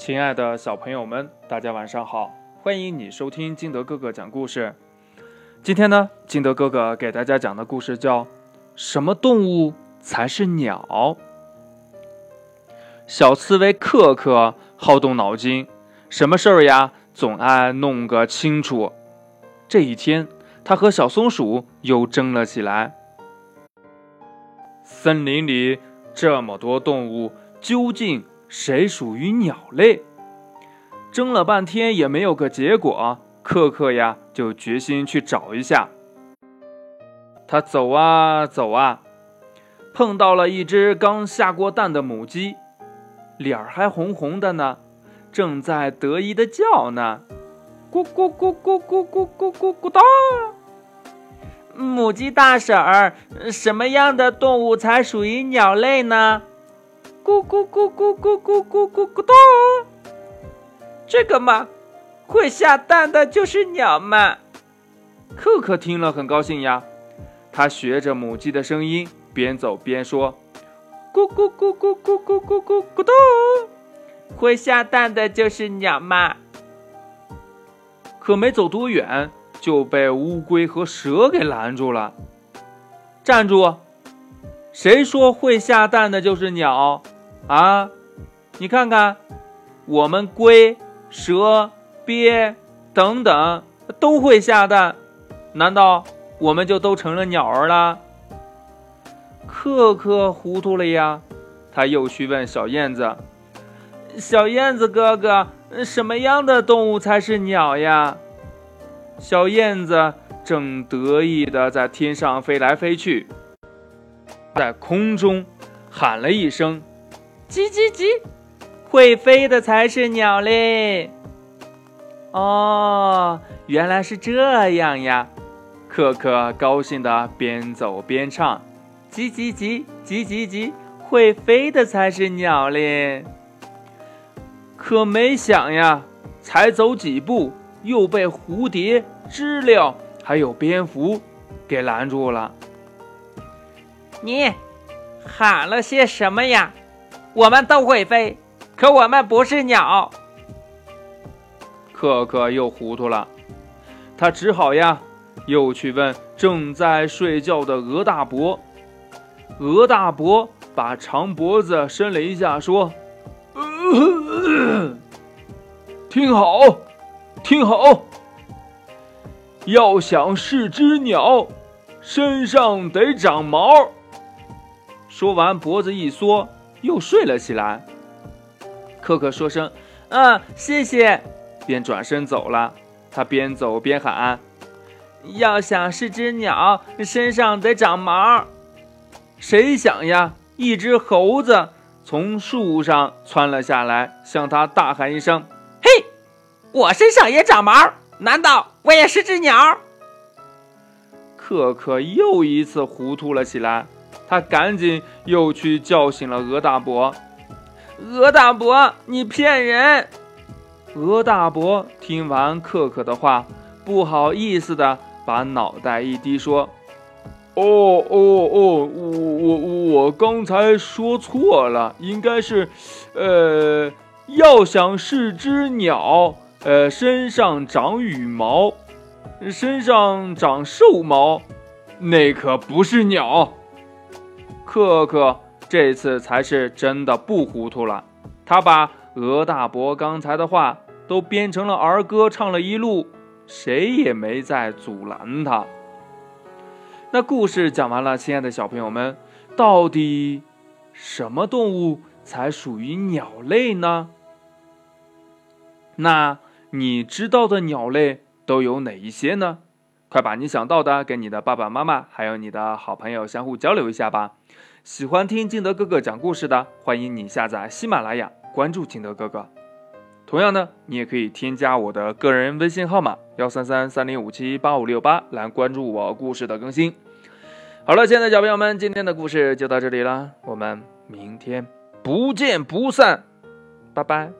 亲爱的小朋友们，大家晚上好！欢迎你收听金德哥哥讲故事。今天呢，金德哥哥给大家讲的故事叫《什么动物才是鸟》。小刺猬克克好动脑筋，什么事儿呀，总爱弄个清楚。这一天，他和小松鼠又争了起来。森林里这么多动物，究竟？谁属于鸟类？争了半天也没有个结果，克克呀就决心去找一下。他走啊走啊，碰到了一只刚下过蛋的母鸡，脸儿还红红的呢，正在得意的叫呢，咕咕咕咕咕咕咕咕咕哒！母鸡大婶儿，什么样的动物才属于鸟类呢？咕咕咕咕咕咕咕咕咕咚！这个嘛，会下蛋的就是鸟嘛。可可听了很高兴呀，他学着母鸡的声音，边走边说：“咕咕咕咕咕咕咕咕咕咚！会下蛋的就是鸟嘛。”可没走多远，就被乌龟和蛇给拦住了。站住！谁说会下蛋的就是鸟？啊，你看看，我们龟、蛇、鳖等等都会下蛋，难道我们就都成了鸟儿了？克克糊涂了呀，他又去问小燕子：“小燕子哥哥，什么样的动物才是鸟呀？”小燕子正得意的在天上飞来飞去，在空中喊了一声。叽叽叽，会飞的才是鸟嘞！哦，原来是这样呀！可可高兴的边走边唱：叽叽叽，叽叽叽，会飞的才是鸟嘞！可没想呀，才走几步，又被蝴蝶、知了还有蝙蝠给拦住了。你喊了些什么呀？我们都会飞，可我们不是鸟。可可又糊涂了，他只好呀，又去问正在睡觉的鹅大伯。鹅大伯把长脖子伸了一下，说：“听好，听好，要想是只鸟，身上得长毛。”说完，脖子一缩。又睡了起来。可可说声“嗯，谢谢”，便转身走了。他边走边喊：“要想是只鸟，身上得长毛。”谁想呀？一只猴子从树上窜了下来，向他大喊一声：“嘿，我身上也长毛，难道我也是只鸟？”可可又一次糊涂了起来。他赶紧又去叫醒了鹅大伯。鹅大伯，你骗人！鹅大伯听完可可的话，不好意思的把脑袋一低，说：“哦哦哦，我我我刚才说错了，应该是，呃，要想是只鸟，呃，身上长羽毛，身上长兽毛，那可不是鸟。”克克这次才是真的不糊涂了，他把鹅大伯刚才的话都编成了儿歌，唱了一路，谁也没再阻拦他。那故事讲完了，亲爱的小朋友们，到底什么动物才属于鸟类呢？那你知道的鸟类都有哪一些呢？快把你想到的跟你的爸爸妈妈还有你的好朋友相互交流一下吧。喜欢听金德哥哥讲故事的，欢迎你下载喜马拉雅，关注金德哥哥。同样呢，你也可以添加我的个人微信号码幺三三三零五七八五六八来关注我故事的更新。好了，亲爱的小朋友们，今天的故事就到这里了，我们明天不见不散，拜拜。